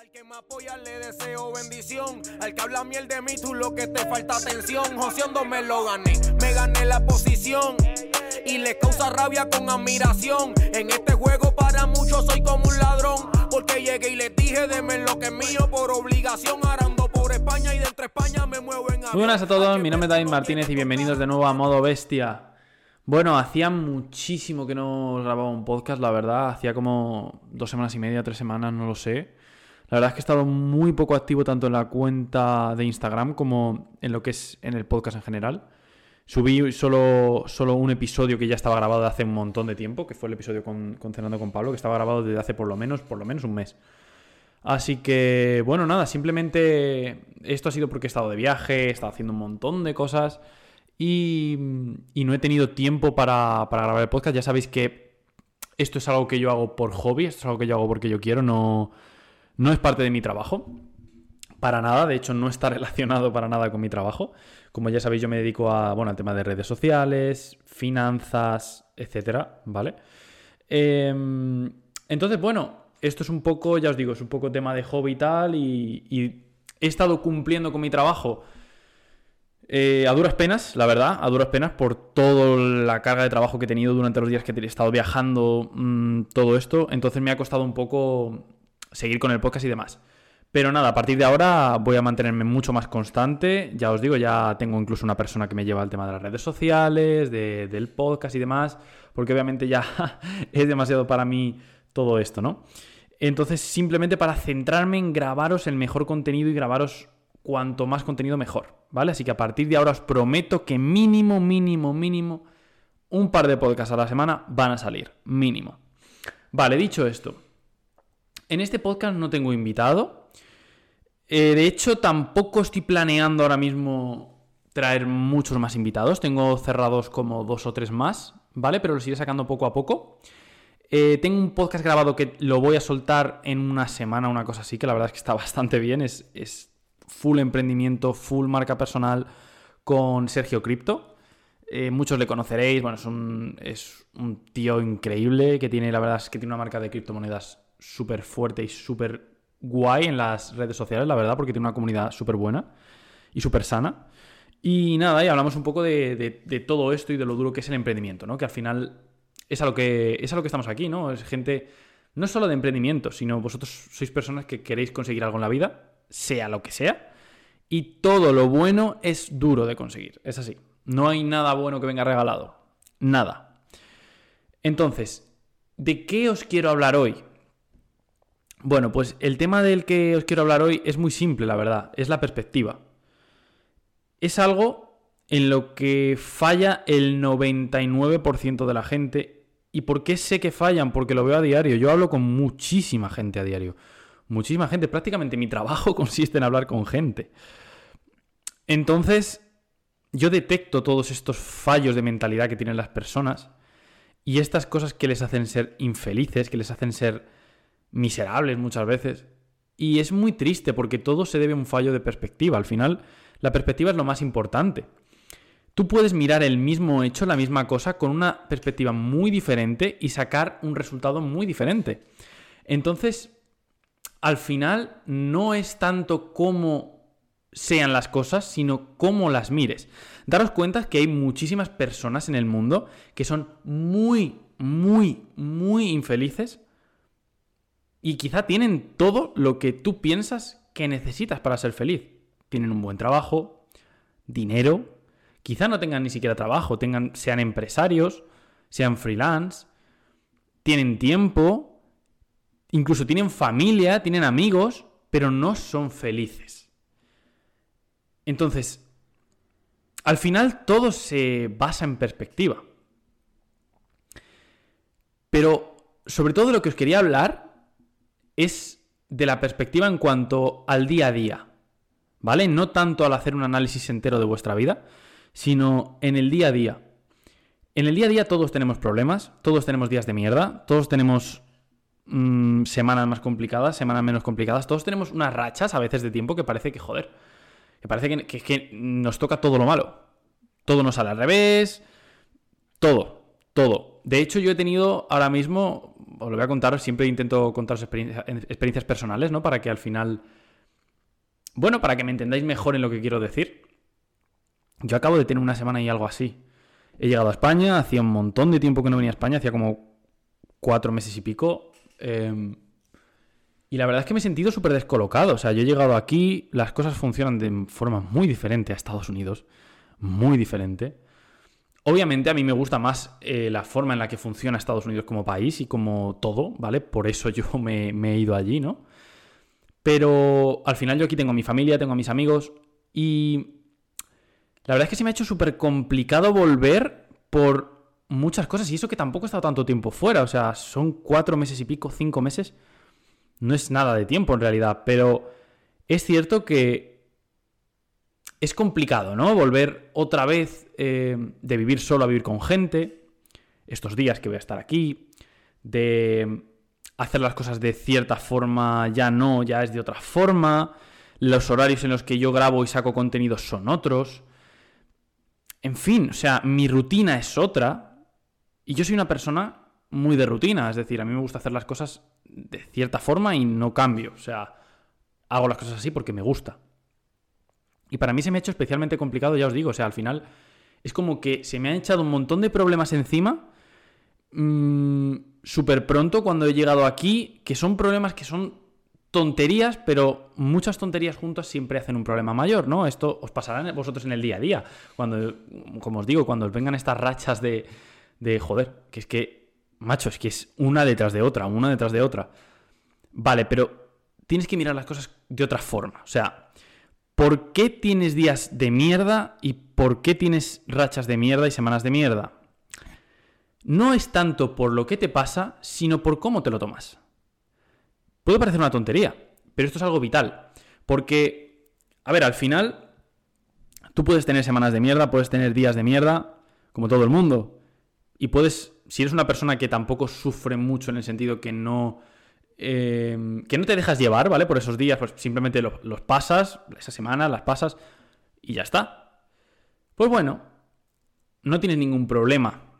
Al que me apoya le deseo bendición. Al que habla miel de mí, tú lo que te falta atención. Joseando me lo gané, me gané la posición. Y le causa rabia con admiración. En este juego para muchos soy como un ladrón. Porque llegué y les dije, deme lo que es mío por obligación. Arando por España y dentro de España me muevo en Muy buenas a todos, mi nombre es David Martínez y bienvenidos de nuevo a Modo Bestia. Bueno, hacía muchísimo que no grababa un podcast, la verdad. Hacía como dos semanas y media, tres semanas, no lo sé. La verdad es que he estado muy poco activo tanto en la cuenta de Instagram como en lo que es en el podcast en general. Subí solo, solo un episodio que ya estaba grabado de hace un montón de tiempo, que fue el episodio con, con Cenando con Pablo, que estaba grabado desde hace por lo menos, por lo menos un mes. Así que, bueno, nada, simplemente esto ha sido porque he estado de viaje, he estado haciendo un montón de cosas y, y no he tenido tiempo para, para, grabar el podcast. Ya sabéis que esto es algo que yo hago por hobby, esto es algo que yo hago porque yo quiero, no, no es parte de mi trabajo. Para nada, de hecho no está relacionado para nada con mi trabajo. Como ya sabéis, yo me dedico a, bueno, al tema de redes sociales, finanzas, etcétera, ¿vale? Eh, entonces, bueno, esto es un poco, ya os digo, es un poco tema de hobby y tal, y, he estado cumpliendo con mi trabajo eh, a duras penas, la verdad, a duras penas por toda la carga de trabajo que he tenido durante los días que he estado viajando, mmm, todo esto, entonces me ha costado un poco seguir con el podcast y demás. Pero nada, a partir de ahora voy a mantenerme mucho más constante. Ya os digo, ya tengo incluso una persona que me lleva el tema de las redes sociales, de, del podcast y demás, porque obviamente ya es demasiado para mí todo esto, ¿no? Entonces, simplemente para centrarme en grabaros el mejor contenido y grabaros cuanto más contenido mejor, ¿vale? Así que a partir de ahora os prometo que mínimo, mínimo, mínimo, un par de podcasts a la semana van a salir, mínimo. Vale, dicho esto, en este podcast no tengo invitado. Eh, de hecho, tampoco estoy planeando ahora mismo traer muchos más invitados. Tengo cerrados como dos o tres más, ¿vale? Pero los iré sacando poco a poco. Eh, tengo un podcast grabado que lo voy a soltar en una semana, una cosa así, que la verdad es que está bastante bien. Es, es full emprendimiento, full marca personal con Sergio Cripto. Eh, muchos le conoceréis, bueno, es un, es un tío increíble que tiene, la verdad es que tiene una marca de criptomonedas súper fuerte y súper guay en las redes sociales, la verdad, porque tiene una comunidad súper buena y súper sana. Y nada, y hablamos un poco de, de, todo esto y de lo duro que es el emprendimiento, ¿no? Que al final es a lo que, es a lo que estamos aquí, ¿no? Es gente, no solo de emprendimiento, sino vosotros sois personas que queréis conseguir algo en la vida, sea lo que sea, y todo lo bueno es duro de conseguir, es así. No hay nada bueno que venga regalado, nada. Entonces, ¿de qué os quiero hablar hoy? Bueno, pues el tema del que os quiero hablar hoy es muy simple, la verdad, es la perspectiva. Es algo en lo que falla el 99% de la gente. ¿Y por qué sé que fallan? Porque lo veo a diario. Yo hablo con muchísima gente a diario. Muchísima gente. Prácticamente mi trabajo consiste en hablar con gente. Entonces, yo detecto todos estos fallos de mentalidad que tienen las personas y estas cosas que les hacen ser infelices, que les hacen ser miserables muchas veces. Y es muy triste porque todo se debe a un fallo de perspectiva. Al final, la perspectiva es lo más importante. Tú puedes mirar el mismo hecho, la misma cosa, con una perspectiva muy diferente y sacar un resultado muy diferente. Entonces, al final, no es tanto cómo sean las cosas, sino cómo las mires. Daros cuenta que hay muchísimas personas en el mundo que son muy, muy, muy infelices y quizá tienen todo lo que tú piensas que necesitas para ser feliz. Tienen un buen trabajo, dinero, quizá no tengan ni siquiera trabajo, tengan, sean empresarios, sean freelance, tienen tiempo, incluso tienen familia, tienen amigos, pero no son felices. Entonces, al final todo se basa en perspectiva. Pero sobre todo lo que os quería hablar es de la perspectiva en cuanto al día a día, ¿vale? No tanto al hacer un análisis entero de vuestra vida, sino en el día a día. En el día a día todos tenemos problemas, todos tenemos días de mierda, todos tenemos mmm, semanas más complicadas, semanas menos complicadas, todos tenemos unas rachas a veces de tiempo que parece que, joder, que parece que, que nos toca todo lo malo. Todo nos sale al revés, todo, todo. De hecho, yo he tenido ahora mismo os lo voy a contar, siempre intento contaros experiencias personales, ¿no? Para que al final... Bueno, para que me entendáis mejor en lo que quiero decir. Yo acabo de tener una semana y algo así. He llegado a España, hacía un montón de tiempo que no venía a España, hacía como cuatro meses y pico. Em, y la verdad es que me he sentido súper descolocado. O sea, yo he llegado aquí, las cosas funcionan de forma muy diferente a Estados Unidos. Muy diferente. Obviamente a mí me gusta más eh, la forma en la que funciona Estados Unidos como país y como todo, ¿vale? Por eso yo me, me he ido allí, ¿no? Pero al final yo aquí tengo a mi familia, tengo a mis amigos y la verdad es que se me ha hecho súper complicado volver por muchas cosas y eso que tampoco he estado tanto tiempo fuera, o sea, son cuatro meses y pico, cinco meses, no es nada de tiempo en realidad, pero es cierto que es complicado, ¿no? Volver otra vez eh, de vivir solo a vivir con gente, estos días que voy a estar aquí, de hacer las cosas de cierta forma, ya no, ya es de otra forma, los horarios en los que yo grabo y saco contenidos son otros. En fin, o sea, mi rutina es otra. Y yo soy una persona muy de rutina. Es decir, a mí me gusta hacer las cosas de cierta forma y no cambio. O sea, hago las cosas así porque me gusta. Y para mí se me ha hecho especialmente complicado, ya os digo. O sea, al final es como que se me han echado un montón de problemas encima mmm, súper pronto cuando he llegado aquí, que son problemas que son tonterías, pero muchas tonterías juntas siempre hacen un problema mayor, ¿no? Esto os pasará vosotros en el día a día. Cuando, como os digo, cuando os vengan estas rachas de, de joder, que es que, macho, es que es una detrás de otra, una detrás de otra. Vale, pero tienes que mirar las cosas de otra forma. O sea, ¿por qué tienes días de mierda y por qué tienes rachas de mierda y semanas de mierda? No es tanto por lo que te pasa, sino por cómo te lo tomas. Puede parecer una tontería, pero esto es algo vital. Porque, a ver, al final, tú puedes tener semanas de mierda, puedes tener días de mierda, como todo el mundo. Y puedes, si eres una persona que tampoco sufre mucho en el sentido que no... Eh, que no te dejas llevar, ¿vale? Por esos días, pues simplemente los, los pasas, esa semana las pasas y ya está. Pues bueno, no tienes ningún problema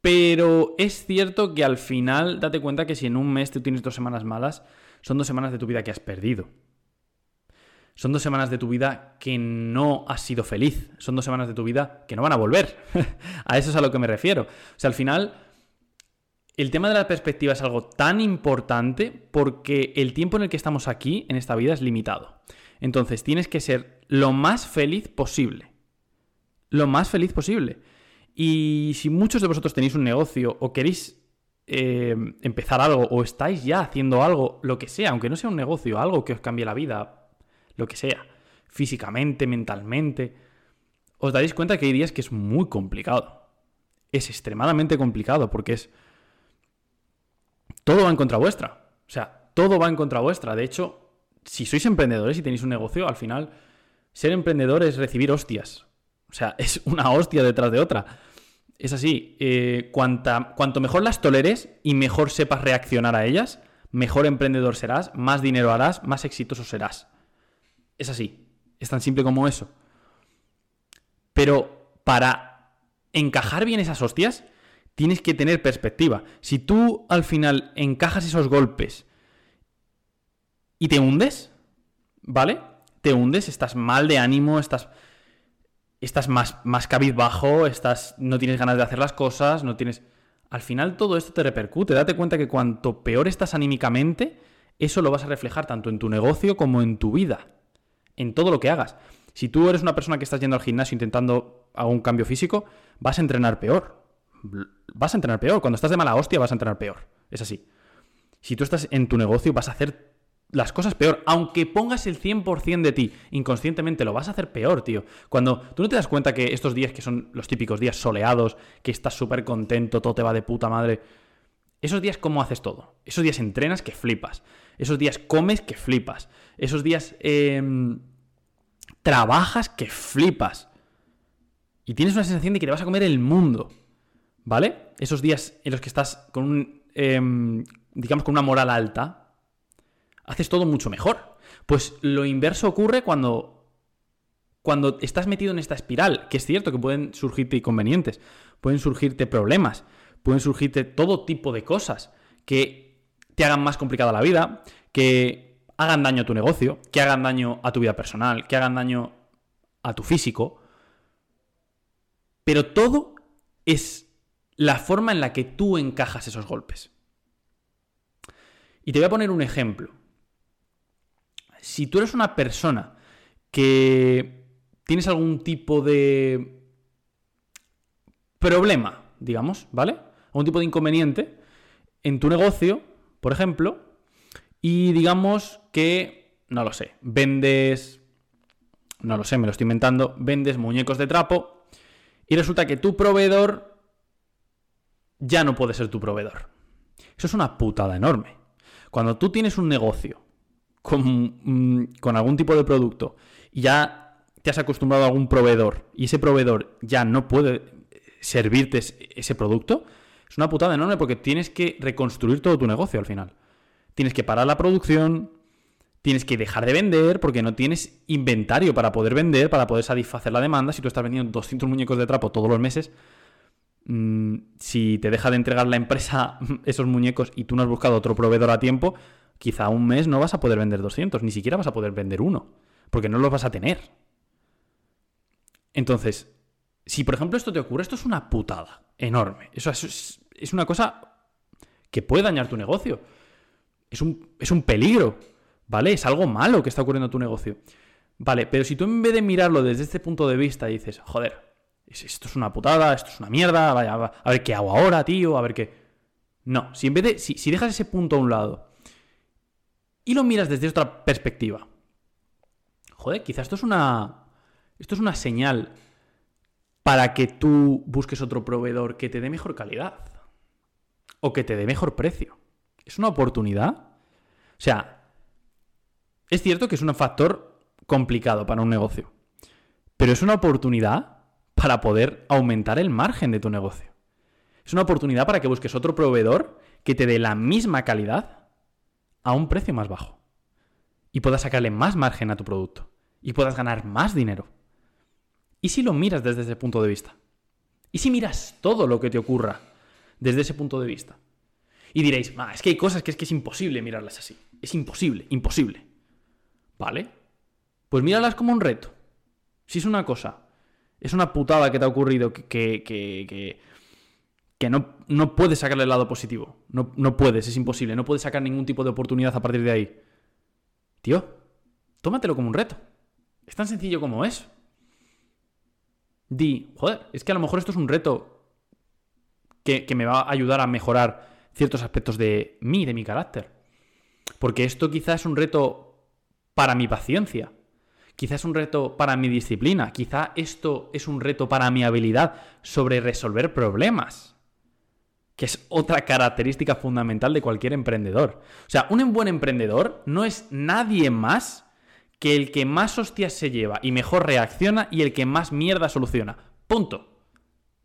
pero es cierto que al final date cuenta que si en un mes tú tienes dos semanas malas, son dos semanas de tu vida que has perdido. Son dos semanas de tu vida que no has sido feliz. Son dos semanas de tu vida que no van a volver. a eso es a lo que me refiero. O sea, al final, el tema de la perspectiva es algo tan importante porque el tiempo en el que estamos aquí, en esta vida, es limitado. Entonces, tienes que ser lo más feliz posible. Lo más feliz posible. Y si muchos de vosotros tenéis un negocio o queréis eh, empezar algo o estáis ya haciendo algo, lo que sea, aunque no sea un negocio, algo que os cambie la vida, lo que sea, físicamente, mentalmente, os daréis cuenta que hay días que es muy complicado. Es extremadamente complicado porque es... Todo va en contra vuestra. O sea, todo va en contra vuestra. De hecho, si sois emprendedores y tenéis un negocio, al final, ser emprendedor es recibir hostias. O sea, es una hostia detrás de otra. Es así, eh, cuanto mejor las toleres y mejor sepas reaccionar a ellas, mejor emprendedor serás, más dinero harás, más exitoso serás. Es así, es tan simple como eso. Pero para encajar bien esas hostias, tienes que tener perspectiva. Si tú al final encajas esos golpes y te hundes, ¿vale? Te hundes, estás mal de ánimo, estás estás más, más cabizbajo, estás, no tienes ganas de hacer las cosas, no tienes... Al final todo esto te repercute. Date cuenta que cuanto peor estás anímicamente, eso lo vas a reflejar tanto en tu negocio como en tu vida. En todo lo que hagas. Si tú eres una persona que estás yendo al gimnasio intentando algún cambio físico, vas a entrenar peor. Vas a entrenar peor. Cuando estás de mala hostia, vas a entrenar peor. Es así. Si tú estás en tu negocio, vas a hacer las cosas peor. Aunque pongas el 100% de ti, inconscientemente lo vas a hacer peor, tío. Cuando tú no te das cuenta que estos días que son los típicos días soleados, que estás súper contento, todo te va de puta madre. Esos días, ¿cómo haces todo? Esos días entrenas que flipas. Esos días comes que flipas. Esos días em, trabajas que flipas. Y tienes una sensación de que te vas a comer el mundo. ¿Vale? Esos días en los que estás con un. Em, digamos, con una moral alta, haces todo mucho mejor. Pues lo inverso ocurre cuando, cuando estás metido en esta espiral, que es cierto que pueden surgirte inconvenientes, pueden surgirte problemas, pueden surgirte todo tipo de cosas que te hagan más complicada la vida, que hagan daño a tu negocio, que hagan daño a tu vida personal, que hagan daño a tu físico. Pero todo es la forma en la que tú encajas esos golpes. Y te voy a poner un ejemplo. Si tú eres una persona que tienes algún tipo de problema, digamos, ¿vale? Algún tipo de inconveniente en tu negocio, por ejemplo, y digamos que, no lo sé, vendes, no lo sé, me lo estoy inventando, vendes muñecos de trapo y resulta que tu proveedor ya no puede ser tu proveedor. Eso es una putada enorme. Cuando tú tienes un negocio con, mm, con algún tipo de producto y ya te has acostumbrado a algún proveedor y ese proveedor ya no puede servirte ese producto, es una putada enorme porque tienes que reconstruir todo tu negocio al final. Tienes que parar la producción, tienes que dejar de vender porque no tienes inventario para poder vender, para poder satisfacer la demanda. Si tú estás vendiendo 200 muñecos de trapo todos los meses, mm, si te deja de entregar la empresa esos muñecos y tú no has buscado otro proveedor a tiempo, quizá un mes no vas a poder vender 200, ni siquiera vas a poder vender uno, porque no los vas a tener. Entonces, si por ejemplo esto te ocurre, esto es una putada enorme. Eso es, es una cosa que puede dañar tu negocio. Es un, es un peligro, ¿vale? Es algo malo que está ocurriendo en tu negocio. Vale, pero si tú en vez de mirarlo desde este punto de vista dices, joder, esto es una putada, esto es una mierda, vaya, a ver qué hago ahora, tío, a ver qué. No, si en vez de. Si, si dejas ese punto a un lado y lo miras desde otra perspectiva, joder, quizás esto es una. Esto es una señal para que tú busques otro proveedor que te dé mejor calidad o que te dé mejor precio. Es una oportunidad. O sea, es cierto que es un factor complicado para un negocio, pero es una oportunidad para poder aumentar el margen de tu negocio. Es una oportunidad para que busques otro proveedor que te dé la misma calidad a un precio más bajo. Y puedas sacarle más margen a tu producto. Y puedas ganar más dinero. ¿Y si lo miras desde ese punto de vista? ¿Y si miras todo lo que te ocurra desde ese punto de vista? Y diréis, es que hay cosas que es que es imposible mirarlas así. Es imposible, imposible. ¿Vale? Pues míralas como un reto. Si es una cosa, es una putada que te ha ocurrido que, que, que, que no, no, puedes sacarle el lado positivo. No, no puedes, es imposible. No puedes sacar ningún tipo de oportunidad a partir de ahí. Tío, tómatelo como un reto. Es tan sencillo como es di, joder, es que a lo mejor esto es un reto que, me va a ayudar a mejorar ciertos aspectos de mí, de mi carácter. Porque esto quizás es un reto para mi paciencia, quizás es un reto para mi disciplina, quizá esto es un reto para mi habilidad sobre resolver problemas, que es otra característica fundamental de cualquier emprendedor. O sea, un buen emprendedor no es nadie más que el que más hostias se lleva y mejor reacciona y el que más mierda soluciona. Punto.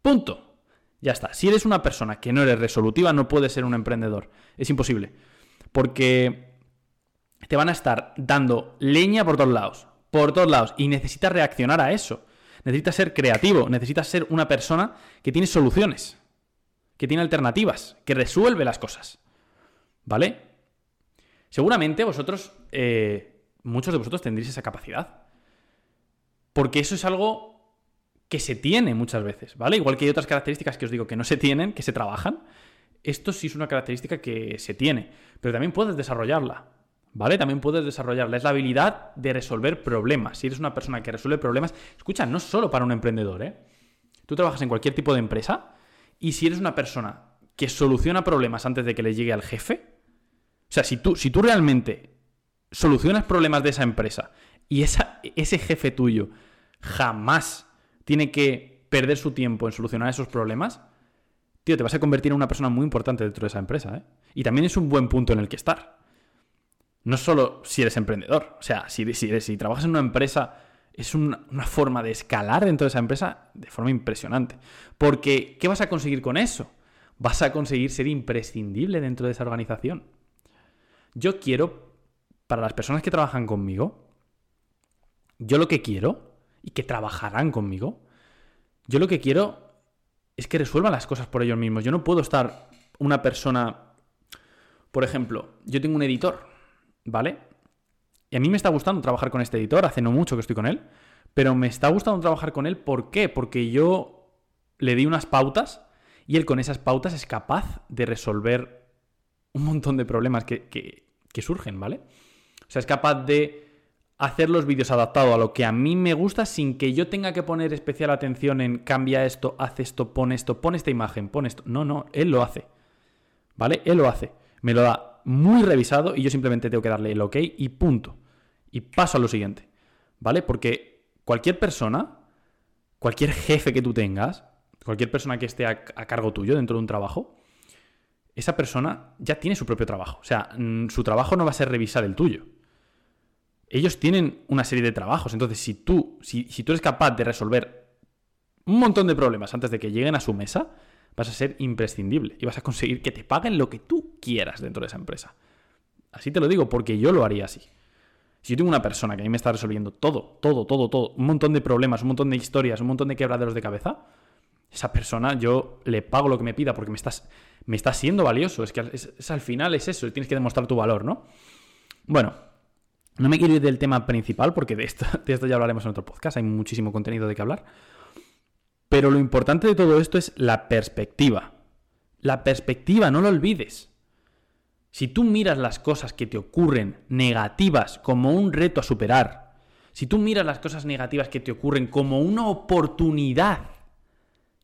Punto. Ya está. Si eres una persona que no eres resolutiva, no puedes ser un emprendedor. Es imposible. Porque te van a estar dando leña por todos lados. Por todos lados. Y necesitas reaccionar a eso. Necesitas ser creativo. Necesitas ser una persona que tiene soluciones. Que tiene alternativas. Que resuelve las cosas. ¿Vale? Seguramente vosotros eh, muchos de vosotros tendréis esa capacidad. Porque eso es algo que se tiene muchas veces, ¿vale? Igual que hay otras características que os digo que no se tienen, que se trabajan. Esto sí es una característica que se tiene, pero también puedes desarrollarla, ¿vale? También puedes desarrollarla. Es la habilidad de resolver problemas. Si eres una persona que resuelve problemas, escucha, no solo para un emprendedor, ¿eh? Tú trabajas en cualquier tipo de empresa y si eres una persona que soluciona problemas antes de que le llegue al jefe, o sea, si tú, si tú realmente solucionas problemas de esa empresa y ese jefe tuyo jamás tiene que perder su tiempo en solucionar esos problemas, tío, te vas a convertir en una persona muy importante dentro de esa empresa. ¿eh? Y también es un buen punto en el que estar. No solo si eres emprendedor, o sea, si, si, trabajas en una empresa, es una forma de escalar dentro de esa empresa de forma impresionante. Porque, ¿qué vas a conseguir con eso? Vas a conseguir ser imprescindible dentro de esa organización. Yo quiero para las personas que trabajan conmigo, yo lo que quiero, y que trabajarán conmigo, yo lo que quiero es que resuelvan las cosas por ellos mismos. Yo no puedo estar una persona Por ejemplo, yo tengo un editor, ¿vale? Y a mí me está gustando trabajar con este editor, hace no mucho que estoy con él, pero me está gustando trabajar con él, ¿por qué? Porque yo le di unas pautas y él con esas pautas es capaz de resolver un montón de problemas que, que surgen, ¿vale? O sea, es capaz de hacer los vídeos adaptados a lo que a mí me gusta sin que yo tenga que poner especial atención en cambia esto, haz esto, pon esto, pon esta imagen, pon esto. No, no, él lo hace. ¿Vale? Él lo hace. Me lo da muy revisado y yo simplemente tengo que darle el ok y punto. Y paso a lo siguiente. ¿Vale? Porque cualquier persona, cualquier jefe que tú tengas, cualquier persona que esté a, cargo tuyo dentro de un trabajo, esa persona ya tiene su propio trabajo. O sea, mm, su trabajo no va a ser revisar el tuyo ellos tienen una serie de trabajos. Entonces, si tú, si, tú eres capaz de resolver un montón de problemas antes de que lleguen a su mesa, vas a ser imprescindible y vas a conseguir que te paguen lo que tú quieras dentro de esa empresa. Así te lo digo, porque yo lo haría así. Si yo tengo una persona que a mí me está resolviendo todo, todo, todo, todo, un montón de problemas, un montón de historias, un montón de quebraderos de cabeza, esa persona yo le pago lo que me pida porque me estás, me está siendo valioso. Es que al final es eso, tienes que demostrar tu valor, ¿no? Bueno, no me quiero ir del tema principal porque de esto, de esto ya hablaremos en otro podcast, hay muchísimo contenido de que hablar. Pero lo importante de todo esto es la perspectiva. La perspectiva, no lo olvides. Si tú miras las cosas que te ocurren negativas como un reto a superar, si tú miras las cosas negativas que te ocurren como una oportunidad,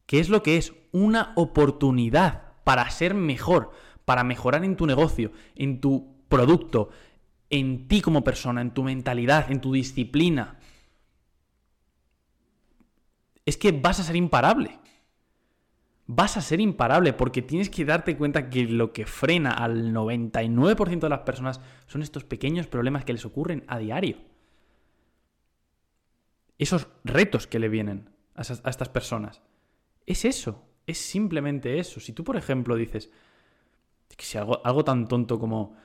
¿qué es lo que es? Una oportunidad para ser mejor, para mejorar en tu negocio, en tu producto, en ti como persona, en tu mentalidad, en tu disciplina, es que vas a ser imparable. Vas a ser imparable porque tienes que darte cuenta que lo que frena al 99% de las personas son estos pequeños problemas que les ocurren a diario. Esos retos que le vienen a, estas personas. Es eso, es simplemente eso. Si tú, por ejemplo, dices, que si algo, algo tan tonto como,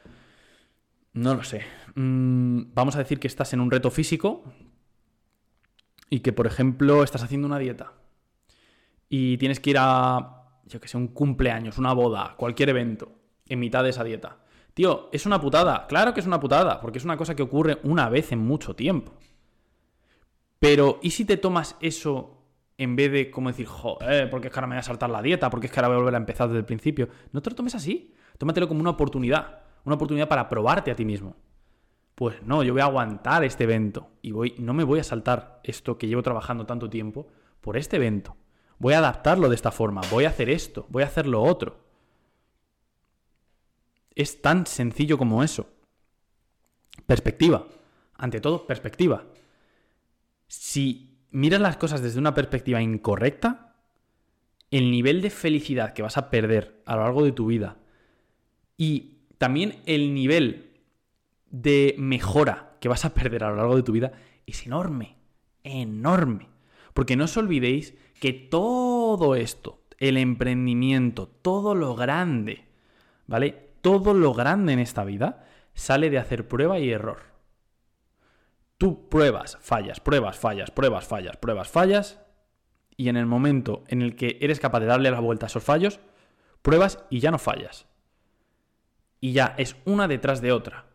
no lo sé. Mm, vamos a decir que estás en un reto físico y que, por ejemplo, estás haciendo una dieta y tienes que ir a, yo que sé, un cumpleaños, una boda, cualquier evento, en mitad de esa dieta. Tío, es una putada. Claro que es una putada, porque es una cosa que ocurre una vez en mucho tiempo. Pero, ¿y si te tomas eso en vez de como decir, joder, porque es que ahora me voy a saltar la dieta, porque es que ahora voy a volver a empezar desde el principio? No te lo tomes así. Tómatelo como una oportunidad una oportunidad para probarte a ti mismo. Pues no, yo voy a aguantar este evento y voy, no me voy a saltar esto que llevo trabajando tanto tiempo por este evento. Voy a adaptarlo de esta forma, voy a hacer esto, voy a hacer lo otro. Es tan sencillo como eso. Perspectiva. Ante todo, perspectiva. Si miras las cosas desde una perspectiva incorrecta, el nivel de felicidad que vas a perder a lo largo de tu vida y también el nivel de mejora que vas a perder a lo largo de tu vida es enorme, enorme. Porque no os olvidéis que todo esto, el emprendimiento, todo lo grande, ¿vale? Todo lo grande en esta vida sale de hacer prueba y error. Tú pruebas, fallas, pruebas, fallas, pruebas, fallas, pruebas, fallas, y en el momento en el que eres capaz de darle la vuelta a esos fallos, pruebas y ya no fallas y ya es una detrás de otra.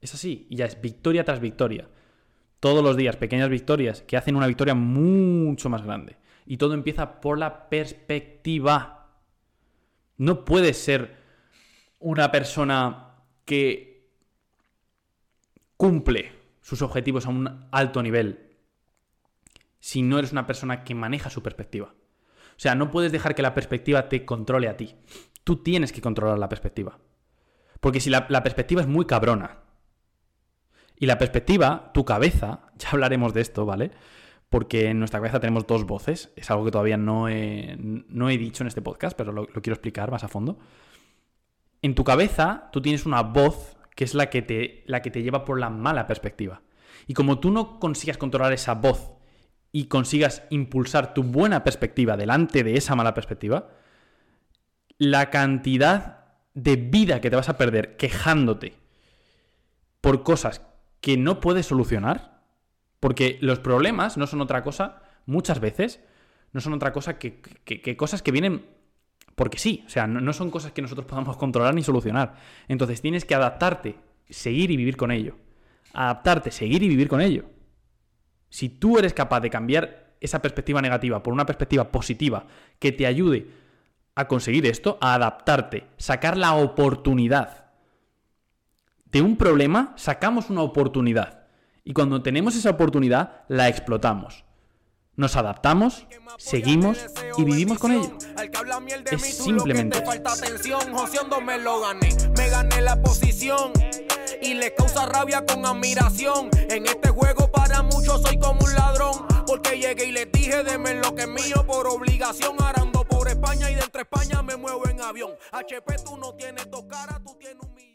Es así, y ya es victoria tras victoria. Todos los días, pequeñas victorias que hacen una victoria mucho más grande. Y todo empieza por la perspectiva. No puedes ser una persona que cumple sus objetivos a un alto nivel si no eres una persona que maneja su perspectiva. O sea, no puedes dejar que la perspectiva te controle a ti. Tú tienes que controlar la perspectiva. Porque si la, perspectiva es muy cabrona, y la perspectiva, tu cabeza, ya hablaremos de esto, ¿vale? Porque en nuestra cabeza tenemos dos voces, es algo que todavía no he, no he dicho en este podcast, pero lo, quiero explicar más a fondo. En tu cabeza tú tienes una voz que es la que, te, la que te lleva por la mala perspectiva. Y como tú no consigas controlar esa voz y consigas impulsar tu buena perspectiva delante de esa mala perspectiva, la cantidad de vida que te vas a perder quejándote por cosas que no puedes solucionar, porque los problemas no son otra cosa, muchas veces, no son otra cosa que, cosas que vienen porque sí, o sea, no, no son cosas que nosotros podamos controlar ni solucionar. Entonces tienes que adaptarte, seguir y vivir con ello. Adaptarte, seguir y vivir con ello. Si tú eres capaz de cambiar esa perspectiva negativa por una perspectiva positiva que te ayude a conseguir esto, a adaptarte, sacar la oportunidad. De un problema sacamos una oportunidad. Y cuando tenemos esa oportunidad, la explotamos. Nos adaptamos, seguimos y vivimos con ello. Es simplemente me gané. La posición y le causa rabia con admiración. En este juego para muchos soy como un ladrón. Porque llegué y les dije, deme lo que es mío por obligación. Arando por España y de entre España me muevo en avión. HP tú no tienes dos caras, tú